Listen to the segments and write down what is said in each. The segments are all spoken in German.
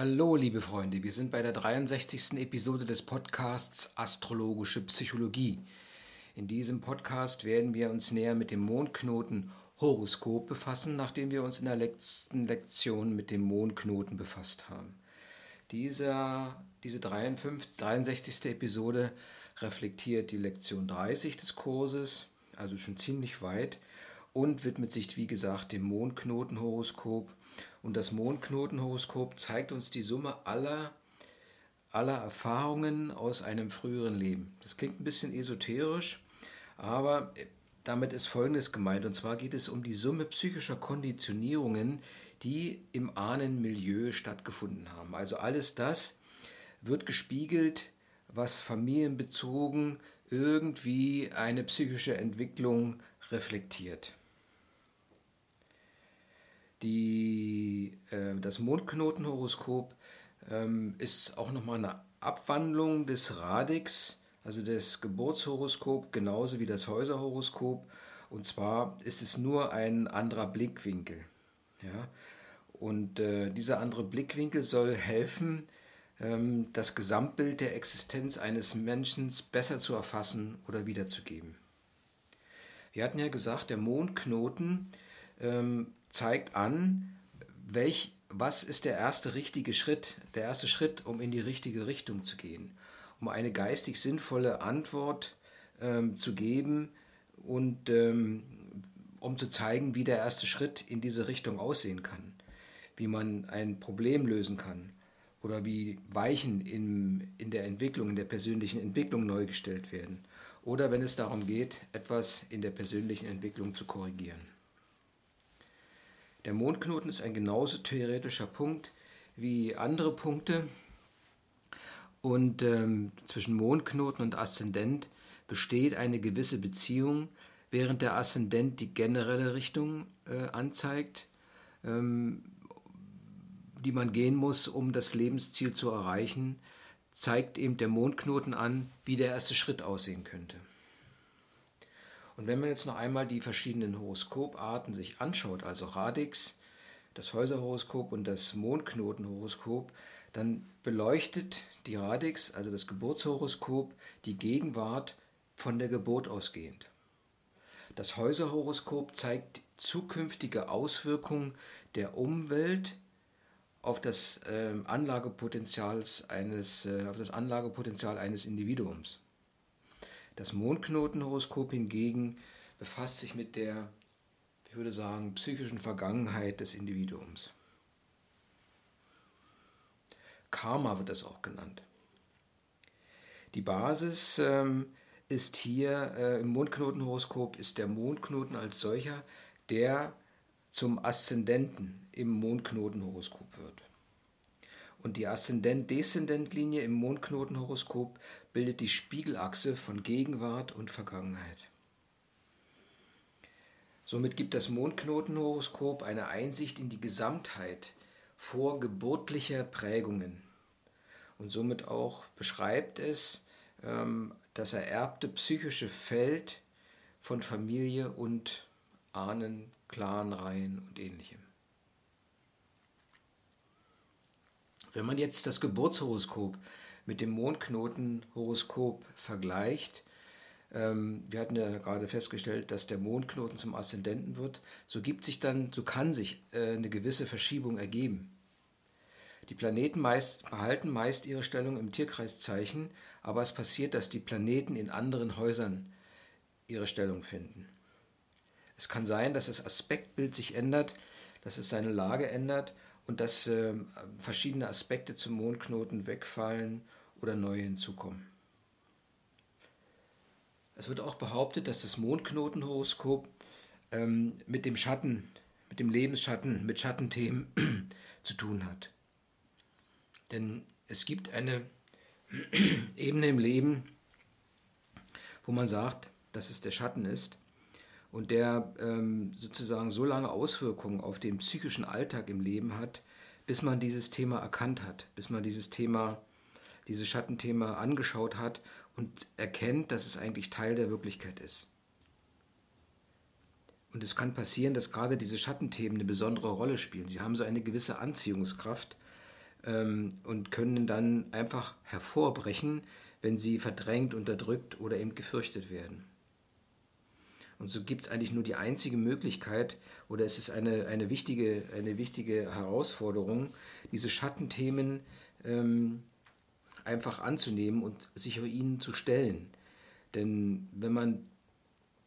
Hallo, liebe Freunde, wir sind bei der 63. Episode des Podcasts Astrologische Psychologie. In diesem Podcast werden wir uns näher mit dem Mondknoten Horoskop befassen, nachdem wir uns in der letzten Lektion mit dem Mondknoten befasst haben. Dieser, diese 53, 63. Episode reflektiert die Lektion 30 des Kurses, also schon ziemlich weit, und widmet sich, wie gesagt, dem Mondknotenhoroskop. Und das Mondknotenhoroskop zeigt uns die Summe aller, aller Erfahrungen aus einem früheren Leben. Das klingt ein bisschen esoterisch, aber damit ist Folgendes gemeint. Und zwar geht es um die Summe psychischer Konditionierungen, die im Ahnenmilieu stattgefunden haben. Also alles das wird gespiegelt, was familienbezogen irgendwie eine psychische Entwicklung reflektiert. Die, äh, das Mondknotenhoroskop ähm, ist auch nochmal eine Abwandlung des Radix, also des Geburtshoroskop, genauso wie das Häuserhoroskop. Und zwar ist es nur ein anderer Blickwinkel. Ja? Und äh, dieser andere Blickwinkel soll helfen, ähm, das Gesamtbild der Existenz eines Menschen besser zu erfassen oder wiederzugeben. Wir hatten ja gesagt, der Mondknoten ähm, zeigt an, welch, was ist der erste richtige Schritt, der erste Schritt, um in die richtige Richtung zu gehen, um eine geistig sinnvolle Antwort ähm, zu geben und ähm, um zu zeigen, wie der erste Schritt in diese Richtung aussehen kann, wie man ein Problem lösen kann oder wie Weichen in, in der Entwicklung, in der persönlichen Entwicklung neu gestellt werden oder wenn es darum geht, etwas in der persönlichen Entwicklung zu korrigieren. Der Mondknoten ist ein genauso theoretischer Punkt wie andere Punkte und ähm, zwischen Mondknoten und Aszendent besteht eine gewisse Beziehung, während der Aszendent die generelle Richtung äh, anzeigt, ähm, die man gehen muss, um das Lebensziel zu erreichen, zeigt eben der Mondknoten an, wie der erste Schritt aussehen könnte. Und wenn man jetzt noch einmal die verschiedenen Horoskoparten sich anschaut, also Radix, das Häuserhoroskop und das Mondknotenhoroskop, dann beleuchtet die Radix, also das Geburtshoroskop, die Gegenwart von der Geburt ausgehend. Das Häuserhoroskop zeigt zukünftige Auswirkungen der Umwelt auf das äh, Anlagepotenzial eines, äh, auf das Anlagepotenzial eines Individuums. Das Mondknotenhoroskop hingegen befasst sich mit der, ich würde sagen, psychischen Vergangenheit des Individuums. Karma wird das auch genannt. Die Basis ähm, ist hier äh, im Mondknotenhoroskop ist der Mondknoten als solcher, der zum Aszendenten im Mondknotenhoroskop wird. Und die Aszendent-Deszendent-Linie im Mondknotenhoroskop bildet die Spiegelachse von Gegenwart und Vergangenheit. Somit gibt das Mondknotenhoroskop eine Einsicht in die Gesamtheit vorgeburtlicher Prägungen und somit auch beschreibt es ähm, das ererbte psychische Feld von Familie und Ahnen, Clanreihen und ähnlichem. Wenn man jetzt das Geburtshoroskop mit dem Mondknotenhoroskop vergleicht, ähm, wir hatten ja gerade festgestellt, dass der Mondknoten zum Aszendenten wird, so gibt sich dann, so kann sich äh, eine gewisse Verschiebung ergeben. Die Planeten meist, behalten meist ihre Stellung im Tierkreiszeichen, aber es passiert, dass die Planeten in anderen Häusern ihre Stellung finden. Es kann sein, dass das Aspektbild sich ändert, dass es seine Lage ändert und dass äh, verschiedene Aspekte zum Mondknoten wegfallen oder neue hinzukommen. Es wird auch behauptet, dass das Mondknotenhoroskop ähm, mit dem Schatten, mit dem Lebensschatten, mit Schattenthemen zu tun hat. Denn es gibt eine Ebene im Leben, wo man sagt, dass es der Schatten ist und der ähm, sozusagen so lange Auswirkungen auf den psychischen Alltag im Leben hat, bis man dieses Thema erkannt hat, bis man dieses Thema, dieses Schattenthema angeschaut hat und erkennt, dass es eigentlich Teil der Wirklichkeit ist. Und es kann passieren, dass gerade diese Schattenthemen eine besondere Rolle spielen. Sie haben so eine gewisse Anziehungskraft, ähm, und können dann einfach hervorbrechen, wenn sie verdrängt, unterdrückt oder eben gefürchtet werden. Und so gibt es eigentlich nur die einzige Möglichkeit, oder es ist eine, eine, wichtige, eine wichtige Herausforderung, diese Schattenthemen ähm, einfach anzunehmen und sich ihnen zu stellen. Denn wenn man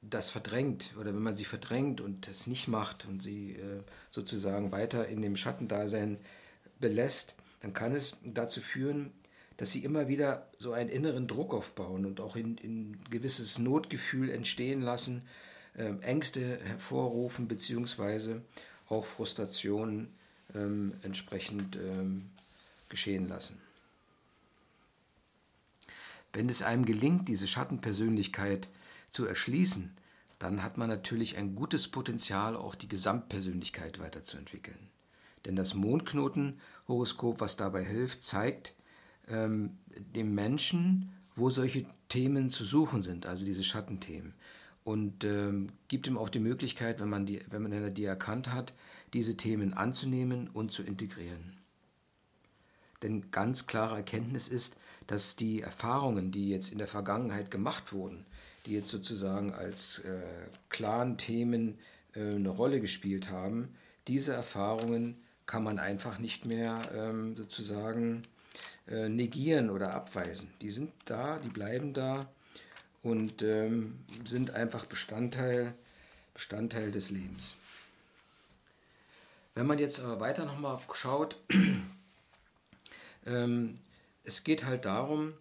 das verdrängt oder wenn man sie verdrängt und es nicht macht und sie äh, sozusagen weiter in dem Schattendasein belässt, dann kann es dazu führen, dass sie immer wieder so einen inneren Druck aufbauen und auch in, in gewisses Notgefühl entstehen lassen, äh, Ängste hervorrufen beziehungsweise auch Frustrationen ähm, entsprechend ähm, geschehen lassen. Wenn es einem gelingt, diese Schattenpersönlichkeit zu erschließen, dann hat man natürlich ein gutes Potenzial, auch die Gesamtpersönlichkeit weiterzuentwickeln. Denn das Mondknotenhoroskop, was dabei hilft, zeigt ähm, dem Menschen, wo solche Themen zu suchen sind, also diese Schattenthemen. Und ähm, gibt ihm auch die Möglichkeit, wenn man, die, wenn man die erkannt hat, diese Themen anzunehmen und zu integrieren. Denn ganz klare Erkenntnis ist, dass die Erfahrungen, die jetzt in der Vergangenheit gemacht wurden, die jetzt sozusagen als äh, Clan-Themen äh, eine Rolle gespielt haben, diese Erfahrungen kann man einfach nicht mehr ähm, sozusagen äh, negieren oder abweisen. Die sind da, die bleiben da und ähm, sind einfach Bestandteil, Bestandteil des Lebens. Wenn man jetzt aber weiter nochmal schaut, ähm, es geht halt darum,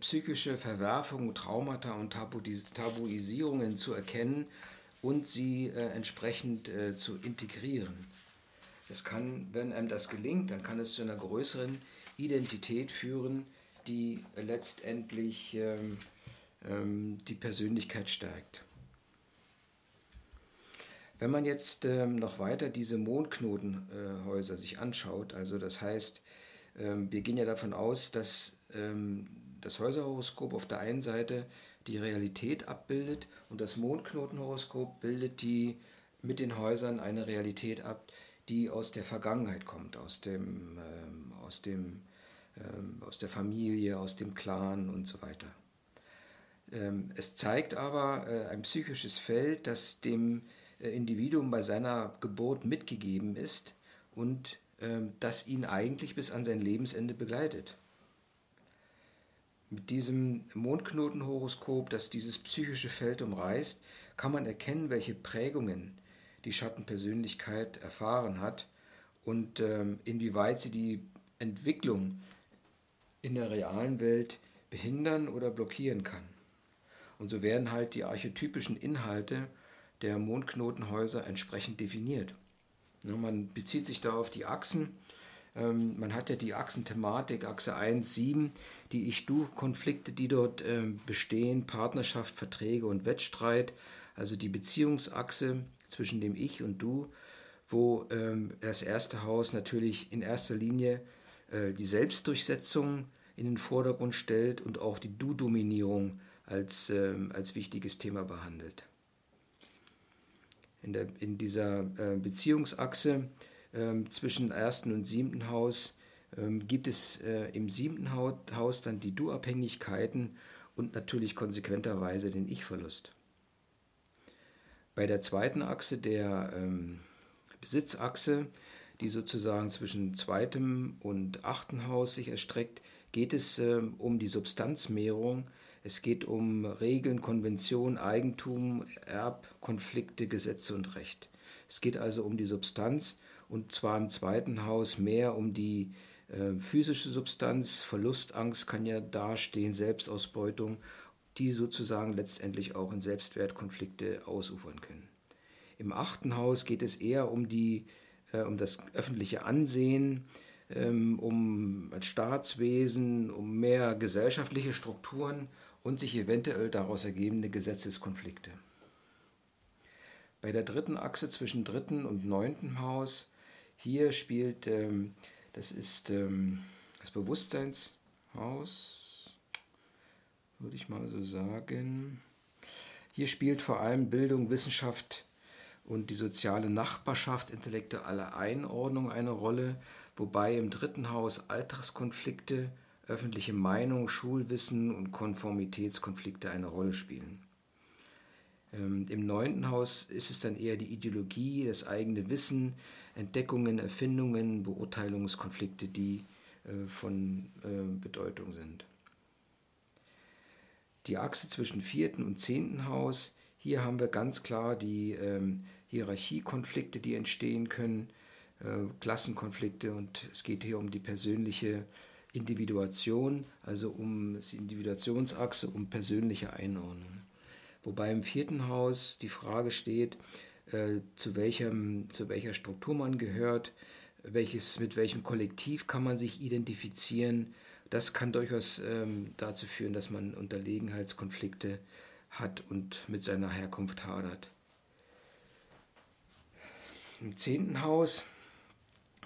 psychische Verwerfungen, Traumata und Tabuisierungen zu erkennen und sie äh, entsprechend äh, zu integrieren. Es kann, wenn einem das gelingt, dann kann es zu einer größeren Identität führen, die letztendlich ähm, ähm, die Persönlichkeit stärkt. Wenn man jetzt ähm, noch weiter diese Mondknotenhäuser äh, sich anschaut, also das heißt, ähm, wir gehen ja davon aus, dass ähm, das Häuserhoroskop auf der einen Seite die Realität abbildet und das Mondknotenhoroskop bildet die mit den Häusern eine Realität ab, die aus der Vergangenheit kommt, aus dem, ähm, aus dem, ähm, aus der Familie, aus dem Clan und so weiter. Ähm, es zeigt aber äh, ein psychisches Feld, das dem äh, Individuum bei seiner Geburt mitgegeben ist und ähm, das ihn eigentlich bis an sein Lebensende begleitet. Mit diesem Mondknotenhoroskop, das dieses psychische Feld umreißt, kann man erkennen, welche Prägungen die Schattenpersönlichkeit erfahren hat und ähm, inwieweit sie die Entwicklung in der realen Welt behindern oder blockieren kann. Und so werden halt die archetypischen Inhalte der Mondknotenhäuser entsprechend definiert. Ja, man bezieht sich da auf die Achsen. Ähm, man hat ja die Achsenthematik, Achse 1, 7, die Ich-Du-Konflikte, die dort ähm, bestehen, Partnerschaft, Verträge und Wettstreit, also die Beziehungsachse zwischen dem Ich und Du, wo ähm, das erste Haus natürlich in erster Linie die Selbstdurchsetzung in den Vordergrund stellt und auch die Du-Dominierung als, als wichtiges Thema behandelt in, der, in dieser äh, Beziehungsachse äh, zwischen ersten und siebten Haus äh, gibt es äh, im siebten Haus dann die Du-Abhängigkeiten und natürlich konsequenterweise den Ich-Verlust. Bei der zweiten Achse, der ähm, Besitzachse, die sozusagen zwischen zweitem und achten Haus sich erstreckt, geht es äh, um die Substanzmehrung es geht um Regeln, Konventionen, Eigentum, Erbkonflikte, Gesetze und Recht. Es geht also um die Substanz und zwar im zweiten Haus mehr um die äh, physische Substanz. Verlustangst kann ja dastehen, Selbstausbeutung, die sozusagen letztendlich auch in Selbstwertkonflikte ausufern können. Im achten Haus geht es eher um, die, äh, um das öffentliche Ansehen, ähm, um Staatswesen, um mehr gesellschaftliche Strukturen und sich eventuell daraus ergebende Gesetzeskonflikte. Bei der dritten Achse zwischen dritten und neunten Haus, hier spielt, ähm, das ist ähm, das Bewusstseinshaus, würde ich mal so sagen. Hier spielt vor allem Bildung, Wissenschaft und die soziale Nachbarschaft, intellektuelle Einordnung eine Rolle, wobei im dritten Haus Alltagskonflikte, öffentliche Meinung, Schulwissen und Konformitätskonflikte eine Rolle spielen. Ähm, Im neunten Haus ist es dann eher die Ideologie, das eigene Wissen, Entdeckungen, Erfindungen, Beurteilungskonflikte, die äh, von äh, Bedeutung sind. Die Achse zwischen vierten und zehnten Haus, hier haben wir ganz klar die ähm, Hierarchiekonflikte, die entstehen können, äh, Klassenkonflikte und es geht hier um die persönliche Individuation, also um die Individuationsachse, um persönliche Einordnung. Wobei im vierten Haus die Frage steht, äh, zu, welchem, zu welcher Struktur man gehört, welches, mit welchem Kollektiv kann man sich identifizieren. Das kann durchaus ähm, dazu führen, dass man Unterlegenheitskonflikte hat und mit seiner Herkunft hadert. Im zehnten Haus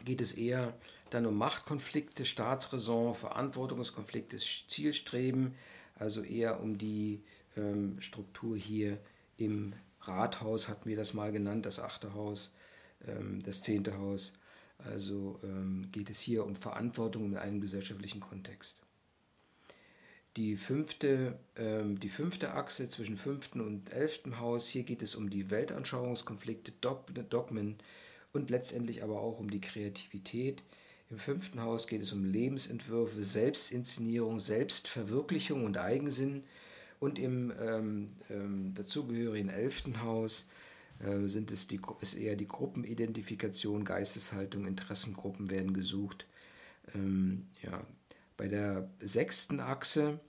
geht es eher dann um Machtkonflikte, Staatsräson, Verantwortungskonflikte, Zielstreben, also eher um die ähm, Struktur hier im Rathaus, hatten wir das mal genannt, das achte Haus, ähm, das zehnte Haus. Also ähm, geht es hier um Verantwortung in einem gesellschaftlichen Kontext. Die fünfte, ähm, die fünfte Achse zwischen fünften und elften Haus, hier geht es um die Weltanschauungskonflikte, Dogmen und letztendlich aber auch um die Kreativität. Im fünften Haus geht es um Lebensentwürfe, Selbstinszenierung, Selbstverwirklichung und Eigensinn. Und im ähm, ähm, dazugehörigen elften Haus äh, sind es die, ist eher die Gruppenidentifikation, Geisteshaltung, Interessengruppen werden gesucht. Ähm, ja. Bei der sechsten Achse,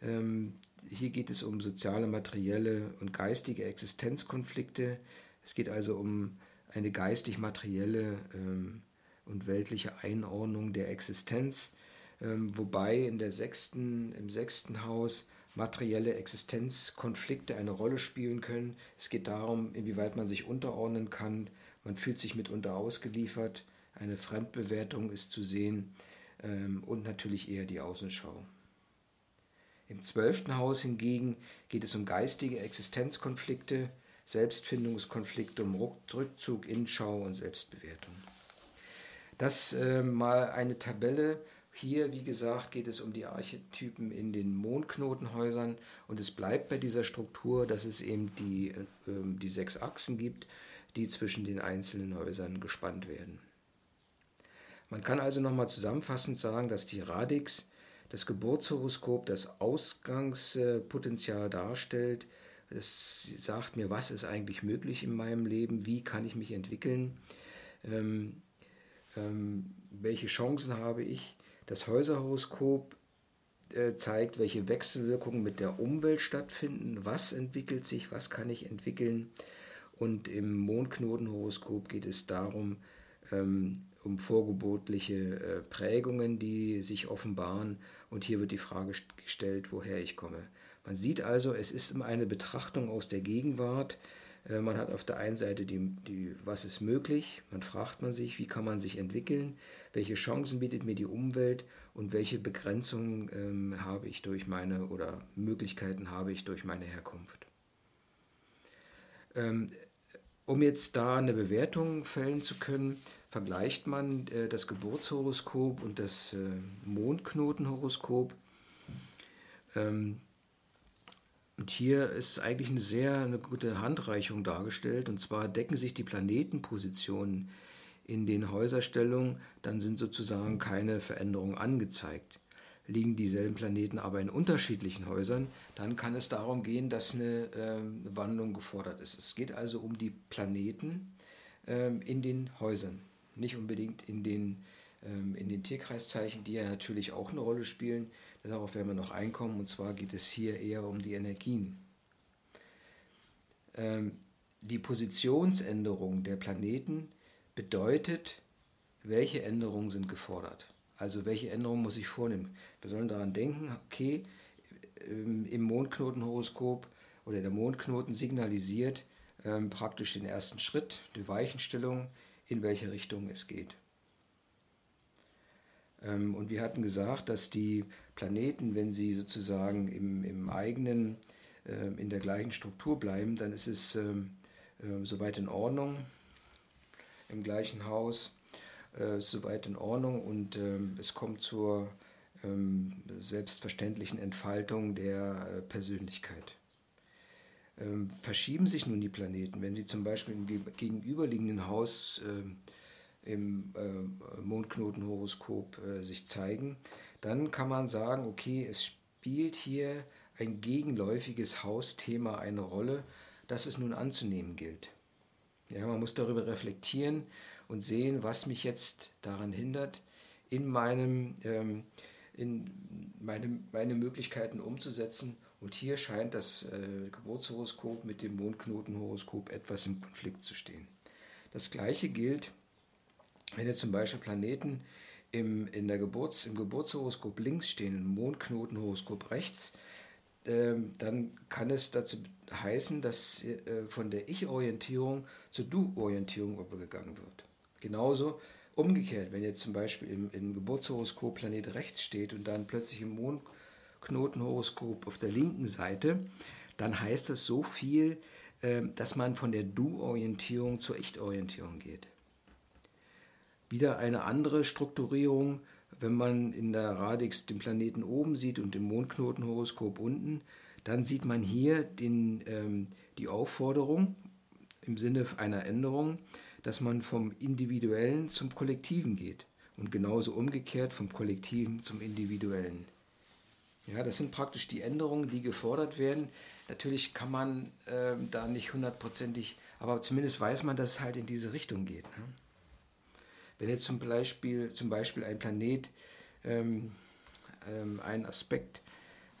hier geht es um soziale, materielle und geistige Existenzkonflikte. Es geht also um eine geistig-materielle ähm, und weltliche Einordnung der Existenz, ähm, wobei in der sechsten, im sechsten Haus materielle Existenzkonflikte eine Rolle spielen können. Es geht darum, inwieweit man sich unterordnen kann. Man fühlt sich mitunter ausgeliefert. Eine Fremdbewertung ist zu sehen ähm, und natürlich eher die Außenschau. Im zwölften Haus hingegen geht es um geistige Existenzkonflikte, Selbstfindungskonflikte, um Rückzug, Inschau und Selbstbewertung. Das äh, mal eine Tabelle hier, wie gesagt, geht es um die Archetypen in den Mondknotenhäusern und es bleibt bei dieser Struktur, dass es eben die, äh, die sechs Achsen gibt, die zwischen den einzelnen Häusern gespannt werden. Man kann also nochmal zusammenfassend sagen, dass die Radix, das Geburtshoroskop, das Ausgangspotenzial darstellt. Es sagt mir, was ist eigentlich möglich in meinem Leben, wie kann ich mich entwickeln, ähm, ähm, welche Chancen habe ich? Das Häuserhoroskop äh, zeigt, welche Wechselwirkungen mit der Umwelt stattfinden, was entwickelt sich, was kann ich entwickeln. Und im Mondknotenhoroskop geht es darum, ähm, um vorgebotliche äh, Prägungen, die sich offenbaren. Und hier wird die Frage gestellt, woher ich komme. Man sieht also, es ist immer eine Betrachtung aus der Gegenwart. Äh, man hat auf der einen Seite die, die, was ist möglich, man fragt man sich, wie kann man sich entwickeln, welche Chancen bietet mir die Umwelt und welche Begrenzungen ähm, habe ich durch meine oder Möglichkeiten habe ich durch meine Herkunft. Ähm, um jetzt da eine Bewertung fällen zu können, vergleicht man äh, das Geburtshoroskop und das äh, Mondknotenhoroskop. Ähm, und hier ist eigentlich eine sehr eine gute Handreichung dargestellt. Und zwar decken sich die Planetenpositionen in den Häuserstellungen, dann sind sozusagen keine Veränderungen angezeigt. Liegen dieselben Planeten aber in unterschiedlichen Häusern, dann kann es darum gehen, dass eine, äh, Wandlung gefordert ist. Es geht also um die Planeten äh, in den Häusern, nicht unbedingt in den, äh, in den Tierkreiszeichen, die ja natürlich auch eine Rolle spielen. Darauf werden wir noch einkommen. Und zwar geht es hier eher um die Energien. Ähm, die Positionsänderung der Planeten bedeutet, welche Änderungen sind gefordert. Also welche Änderungen muss ich vornehmen. Wir sollen daran denken, okay, ähm, im Mondknotenhoroskop oder der Mondknoten signalisiert ähm, praktisch den ersten Schritt, die Weichenstellung, in welche Richtung es geht. Ähm, und wir hatten gesagt, dass die Planeten, wenn sie sozusagen im, im eigenen, äh, in der gleichen Struktur bleiben, dann ist es ähm, äh, soweit in Ordnung im gleichen Haus. Äh, soweit in Ordnung und ähm, es kommt zur ähm, selbstverständlichen Entfaltung der äh, Persönlichkeit. Ähm, verschieben sich nun die Planeten, wenn sie zum Beispiel im gegenüberliegenden Haus äh, im Mondknotenhoroskop äh, sich zeigen, dann kann man sagen, okay, es spielt hier ein gegenläufiges Hausthema eine Rolle, das es nun anzunehmen gilt. Ja, man muss darüber reflektieren und sehen, was mich jetzt daran hindert, in meinem ähm, in meine, meine Möglichkeiten umzusetzen. Und hier scheint das äh, Geburtshoroskop mit dem Mondknotenhoroskop etwas im Konflikt zu stehen. Das gleiche gilt, wenn jetzt zum Beispiel Planeten im, in der Geburts-, im Geburtshoroskop links stehen, im Mondknotenhoroskop rechts, äh, dann kann es dazu heißen, dass äh, von der Ich-Orientierung zur Du-Orientierung übergegangen wird. Genauso Umgekehrt, wenn jetzt zum Beispiel im, im Geburtshoroskop Planet rechts steht und dann plötzlich im Mondknotenhoroskop auf der linken Seite, dann heißt das so viel, äh, dass man von der Du-Orientierung zur Ich-Orientierung geht. Wieder eine andere Strukturierung, wenn man in der Radix den Planeten oben sieht und im Mondknotenhoroskop unten, dann sieht man hier den, ähm, die Aufforderung im Sinne einer Änderung, dass man vom Individuellen zum Kollektiven geht und genauso umgekehrt vom Kollektiven zum Individuellen. Ja, das sind praktisch die Änderungen, die gefordert werden. Natürlich kann man äh, da nicht hundertprozentig, aber zumindest weiß man, dass es halt in diese Richtung geht. Ne? Wenn jetzt zum Beispiel, zum Beispiel ein Planet, ähm, ähm, ein Aspekt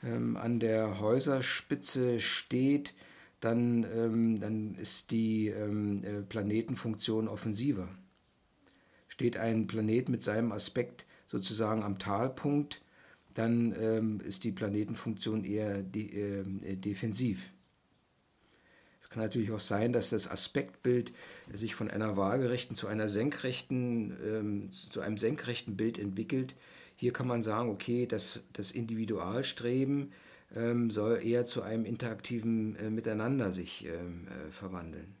ähm, an der Häuserspitze steht, dann, ähm, dann ist die ähm, äh, Planetenfunktion offensiver. Steht ein Planet mit seinem Aspekt sozusagen am Talpunkt, dann ähm, ist die Planetenfunktion eher de äh, defensiv. Es kann natürlich auch sein, dass das Aspektbild sich von einer waagerechten zu einer senkrechten, ähm, zu einem senkrechten Bild entwickelt. Hier kann man sagen, okay, das, das Individualstreben ähm, soll eher zu einem interaktiven äh, Miteinander sich ähm, äh, verwandeln.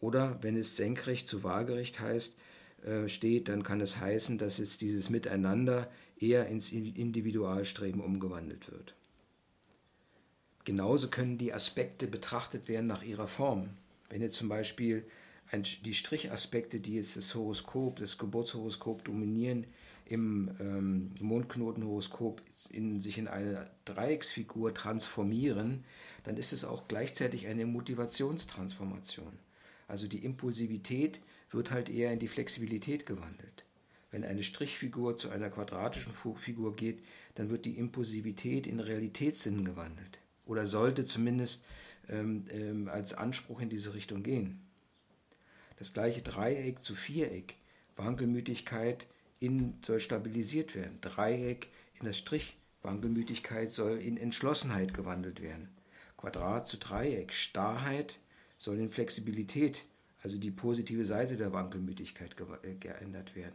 Oder wenn es senkrecht zu waagerecht heißt, äh, steht, dann kann es heißen, dass jetzt dieses Miteinander eher ins Individualstreben umgewandelt wird. Genauso können die Aspekte betrachtet werden nach ihrer Form. Wenn jetzt zum Beispiel ein, die Strichaspekte, die jetzt das Horoskop, das Geburtshoroskop dominieren, im ähm, Mondknotenhoroskop in, sich in eine Dreiecksfigur transformieren, dann ist es auch gleichzeitig eine Motivationstransformation. Also die Impulsivität wird halt eher in die Flexibilität gewandelt. Wenn eine Strichfigur zu einer quadratischen Figur geht, dann wird die Impulsivität in Realitätssinn gewandelt. Oder sollte zumindest ähm, ähm, als Anspruch in diese Richtung gehen. Das gleiche Dreieck zu Viereck, Wankelmütigkeit in, soll stabilisiert werden. Dreieck in das Strich, Wankelmütigkeit soll in Entschlossenheit gewandelt werden. Quadrat zu Dreieck, Starrheit soll in Flexibilität, also die positive Seite der Wankelmütigkeit äh, geändert werden.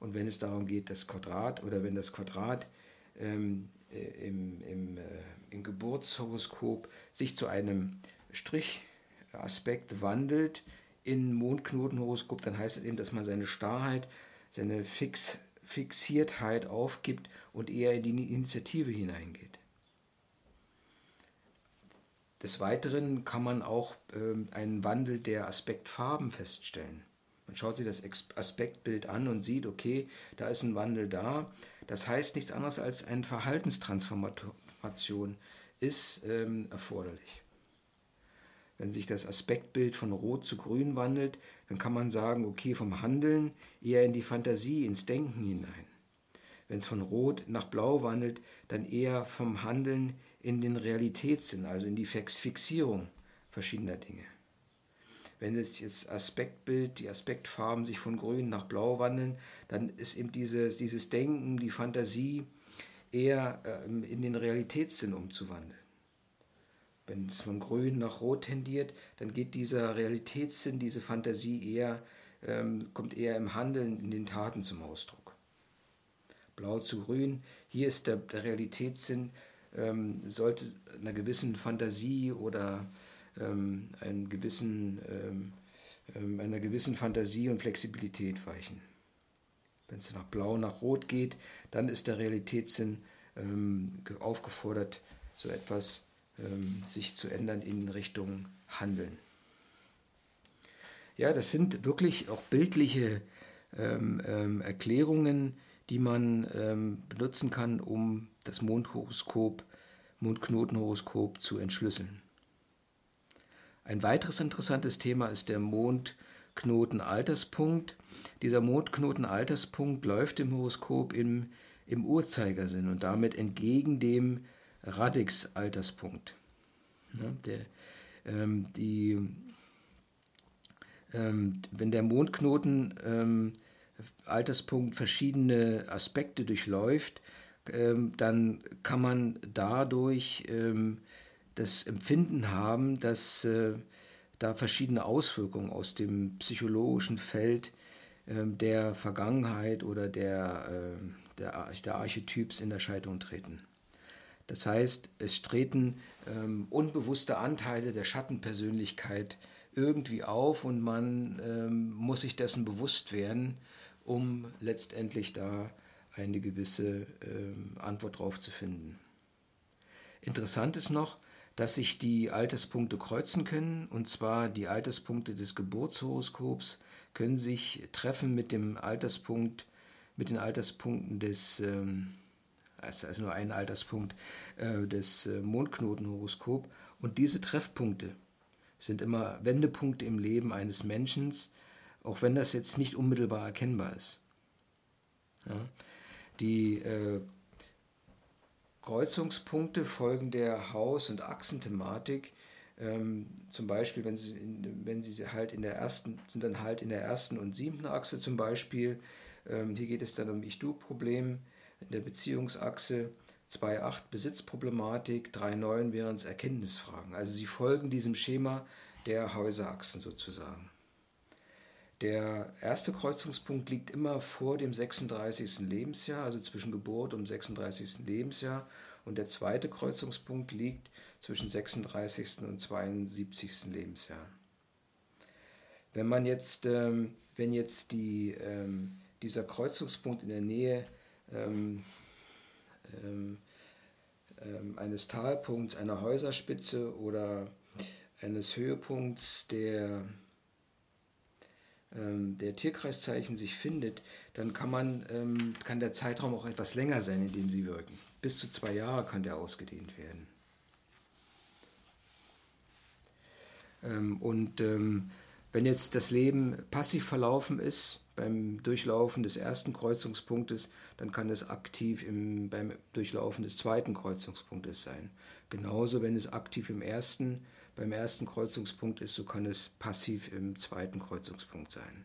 Und wenn es darum geht, das Quadrat oder wenn das Quadrat ähm, äh, im, im, äh, im Geburtshoroskop sich zu einem Strichaspekt wandelt in Mondknotenhoroskop, dann heißt es eben, dass man seine Starrheit seine Fix, Fixiertheit aufgibt und eher in die Initiative hineingeht. Des Weiteren kann man auch äh, einen Wandel der Aspektfarben feststellen. Man schaut sich das Aspektbild an und sieht, okay, da ist ein Wandel da. Das heißt nichts anderes als eine Verhaltenstransformation ist ähm, erforderlich. Wenn sich das Aspektbild von Rot zu Grün wandelt, dann kann man sagen, okay, vom Handeln eher in die Fantasie, ins Denken hinein. Wenn es von Rot nach Blau wandelt, dann eher vom Handeln in den Realitätssinn, also in die Fixierung verschiedener Dinge. Wenn es jetzt Aspektbild, die Aspektfarben sich von Grün nach Blau wandeln, dann ist eben dieses, dieses Denken, die Fantasie eher äh, in den Realitätssinn umzuwandeln. Wenn es von grün nach rot tendiert, dann geht dieser Realitätssinn, diese Fantasie eher, ähm, kommt eher im Handeln, in den Taten zum Ausdruck. Blau zu grün, hier ist der, der Realitätssinn, ähm, sollte einer gewissen Fantasie oder ähm, einem gewissen, ähm, ähm, einer gewissen Fantasie und Flexibilität weichen. Wenn es nach Blau, nach Rot geht, dann ist der Realitätssinn ähm, aufgefordert, so etwas ähm, sich zu ändern in Richtung Handeln. Ja, das sind wirklich auch bildliche ähm, ähm, Erklärungen, die man ähm, benutzen kann, um das Mondhoroskop, Mondknotenhoroskop zu entschlüsseln. Ein weiteres interessantes Thema ist der Mondknotenalterspunkt. Dieser Mondknotenalterspunkt läuft im Horoskop im, im Uhrzeigersinn und damit entgegen dem Radix-Alterspunkt. Ja, der, ähm, die, ähm, wenn der Mondknoten ähm, Alterspunkt verschiedene Aspekte durchläuft, ähm, dann kann man dadurch ähm, das Empfinden haben, dass äh, da verschiedene Auswirkungen aus dem psychologischen Feld ähm, der Vergangenheit oder der, äh, der, der Archetyps in Erscheinung treten. Das heißt, es treten ähm, unbewusste Anteile der Schattenpersönlichkeit irgendwie auf und man ähm, muss sich dessen bewusst werden, um letztendlich da eine gewisse ähm, Antwort drauf zu finden. Interessant ist noch, dass sich die Alterspunkte kreuzen können, und zwar die Alterspunkte des Geburtshoroskops können sich treffen mit dem Alterspunkt, mit den Alterspunkten des, ähm, also nur ein Alterspunkt äh, des äh, Mondknotenhoroskop. Und diese Treffpunkte sind immer Wendepunkte im Leben eines Menschen, auch wenn das jetzt nicht unmittelbar erkennbar ist. Ja. Die äh, Kreuzungspunkte folgen der Haus- und Achsenthematik. Ähm, zum Beispiel, wenn sie, wenn sie halt in der ersten, sind dann halt in der ersten und siebten Achse zum Beispiel. Ähm, hier geht es dann um Ich-Du-Problem in der Beziehungsachse. 2.8 Besitzproblematik, 3.9 wären es Erkenntnisfragen. Also sie folgen diesem Schema der Häuserachsen sozusagen. Der erste Kreuzungspunkt liegt immer vor dem 36. Lebensjahr, also zwischen Geburt und 36. Lebensjahr. Und der zweite Kreuzungspunkt liegt zwischen 36. und 72. Lebensjahr. Wenn man jetzt, ähm, wenn jetzt die, ähm, dieser Kreuzungspunkt in der Nähe ähm, ähm, ähm eines Talpunkts, einer Häuserspitze oder eines Höhepunkts der ähm, der Tierkreiszeichen sich findet, dann kann, man, ähm, kann der Zeitraum auch etwas länger sein, in dem sie wirken. Bis zu zwei Jahre kann der ausgedehnt werden. Und wenn jetzt das Leben passiv verlaufen ist, beim Durchlaufen des ersten Kreuzungspunktes, dann kann es aktiv im, beim Durchlaufen des zweiten Kreuzungspunktes sein. Genauso, wenn es aktiv im ersten beim ersten Kreuzungspunkt ist, so kann es passiv im zweiten Kreuzungspunkt sein.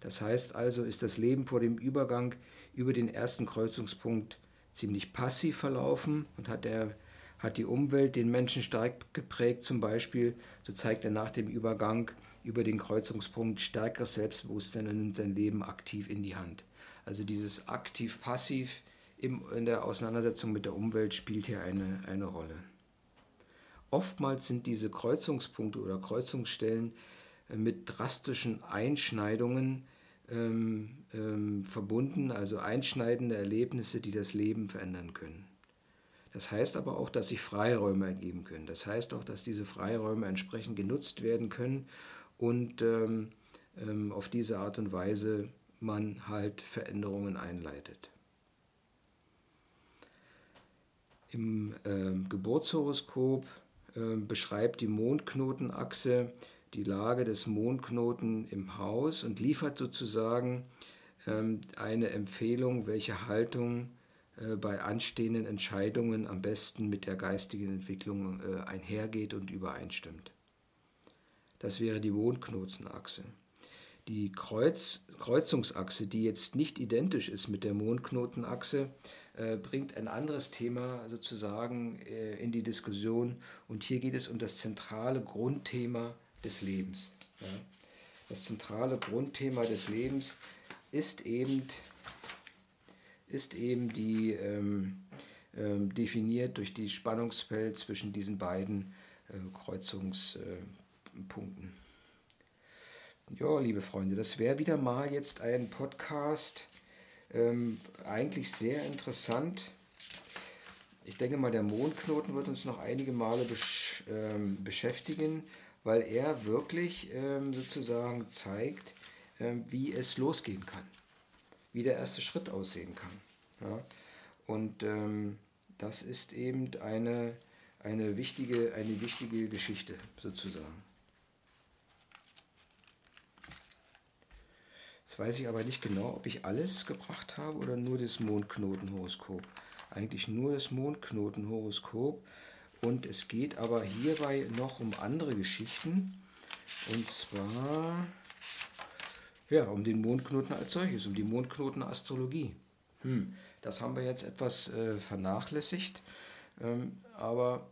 Das heißt also, ist das Leben vor dem Übergang über den ersten Kreuzungspunkt ziemlich passiv verlaufen und hat, der, hat die Umwelt den Menschen stark geprägt, zum Beispiel, so zeigt er nach dem Übergang über den Kreuzungspunkt stärkeres Selbstbewusstsein und nimmt sein Leben aktiv in die Hand. Also dieses aktiv-passiv in der Auseinandersetzung mit der Umwelt spielt hier eine, eine Rolle. Oftmals sind diese Kreuzungspunkte oder Kreuzungsstellen äh, mit drastischen Einschneidungen ähm, ähm, verbunden, also einschneidende Erlebnisse, die das Leben verändern können. Das heißt aber auch, dass sich Freiräume ergeben können. Das heißt auch, dass diese Freiräume entsprechend genutzt werden können und ähm, ähm auf diese Art und Weise man halt Veränderungen einleitet. Im äh, Geburtshoroskop ähm, beschreibt die Mondknotenachse die Lage des Mondknoten im Haus und liefert sozusagen ähm, eine Empfehlung, welche Haltung äh, bei anstehenden Entscheidungen am besten mit der geistigen Entwicklung äh, einhergeht und übereinstimmt. Das wäre die Mondknotenachse. Die Kreuz, Kreuzungsachse, die jetzt nicht identisch ist mit der Mondknotenachse, äh, bringt ein anderes Thema sozusagen äh, in die Diskussion. Und hier geht es um das zentrale Grundthema des Lebens. Ja. Das zentrale Grundthema des Lebens ist eben, ist eben die, ähm, ähm, definiert durch die Spannungsfeld zwischen diesen beiden äh, Kreuzungspunkten. Ja, liebe Freunde, das wäre wieder mal jetzt ein Podcast Ähm, eigentlich sehr interessant. Ich denke mal, der Mondknoten wird uns noch einige Male besch ähm, beschäftigen, weil er wirklich ähm, sozusagen zeigt, ähm, wie es losgehen kann, wie der erste Schritt aussehen kann. Ja? Und ähm, das ist eben eine, eine, wichtige, eine wichtige Geschichte sozusagen. Jetzt weiß ich aber nicht genau, ob ich alles gebracht habe oder nur das Mondknotenhoroskop. Eigentlich nur das Mondknotenhoroskop. Und es geht aber hierbei noch um andere Geschichten. Und zwar ja, um den Mondknoten als solches, um die Mondknotenastrologie. Hm, das haben wir jetzt etwas äh, vernachlässigt. Ähm, aber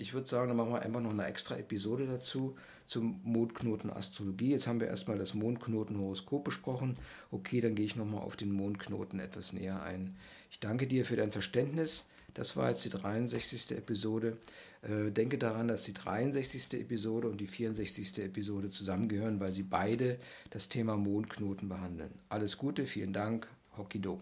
ich würde sagen, dann machen wir einfach noch eine extra Episode dazu zum Mondknoten Astrologie. Jetzt haben wir erstmal das Mondknoten Horoskop besprochen. Okay, dann gehe ich nochmal auf den Mondknoten etwas näher ein. Ich danke dir für dein Verständnis. Das war jetzt die 63. Episode. Äh, denke daran, dass die 63. Episode und die 64. Episode zusammengehören, weil sie beide das Thema Mondknoten behandeln. Alles Gute, vielen Dank, Hokido.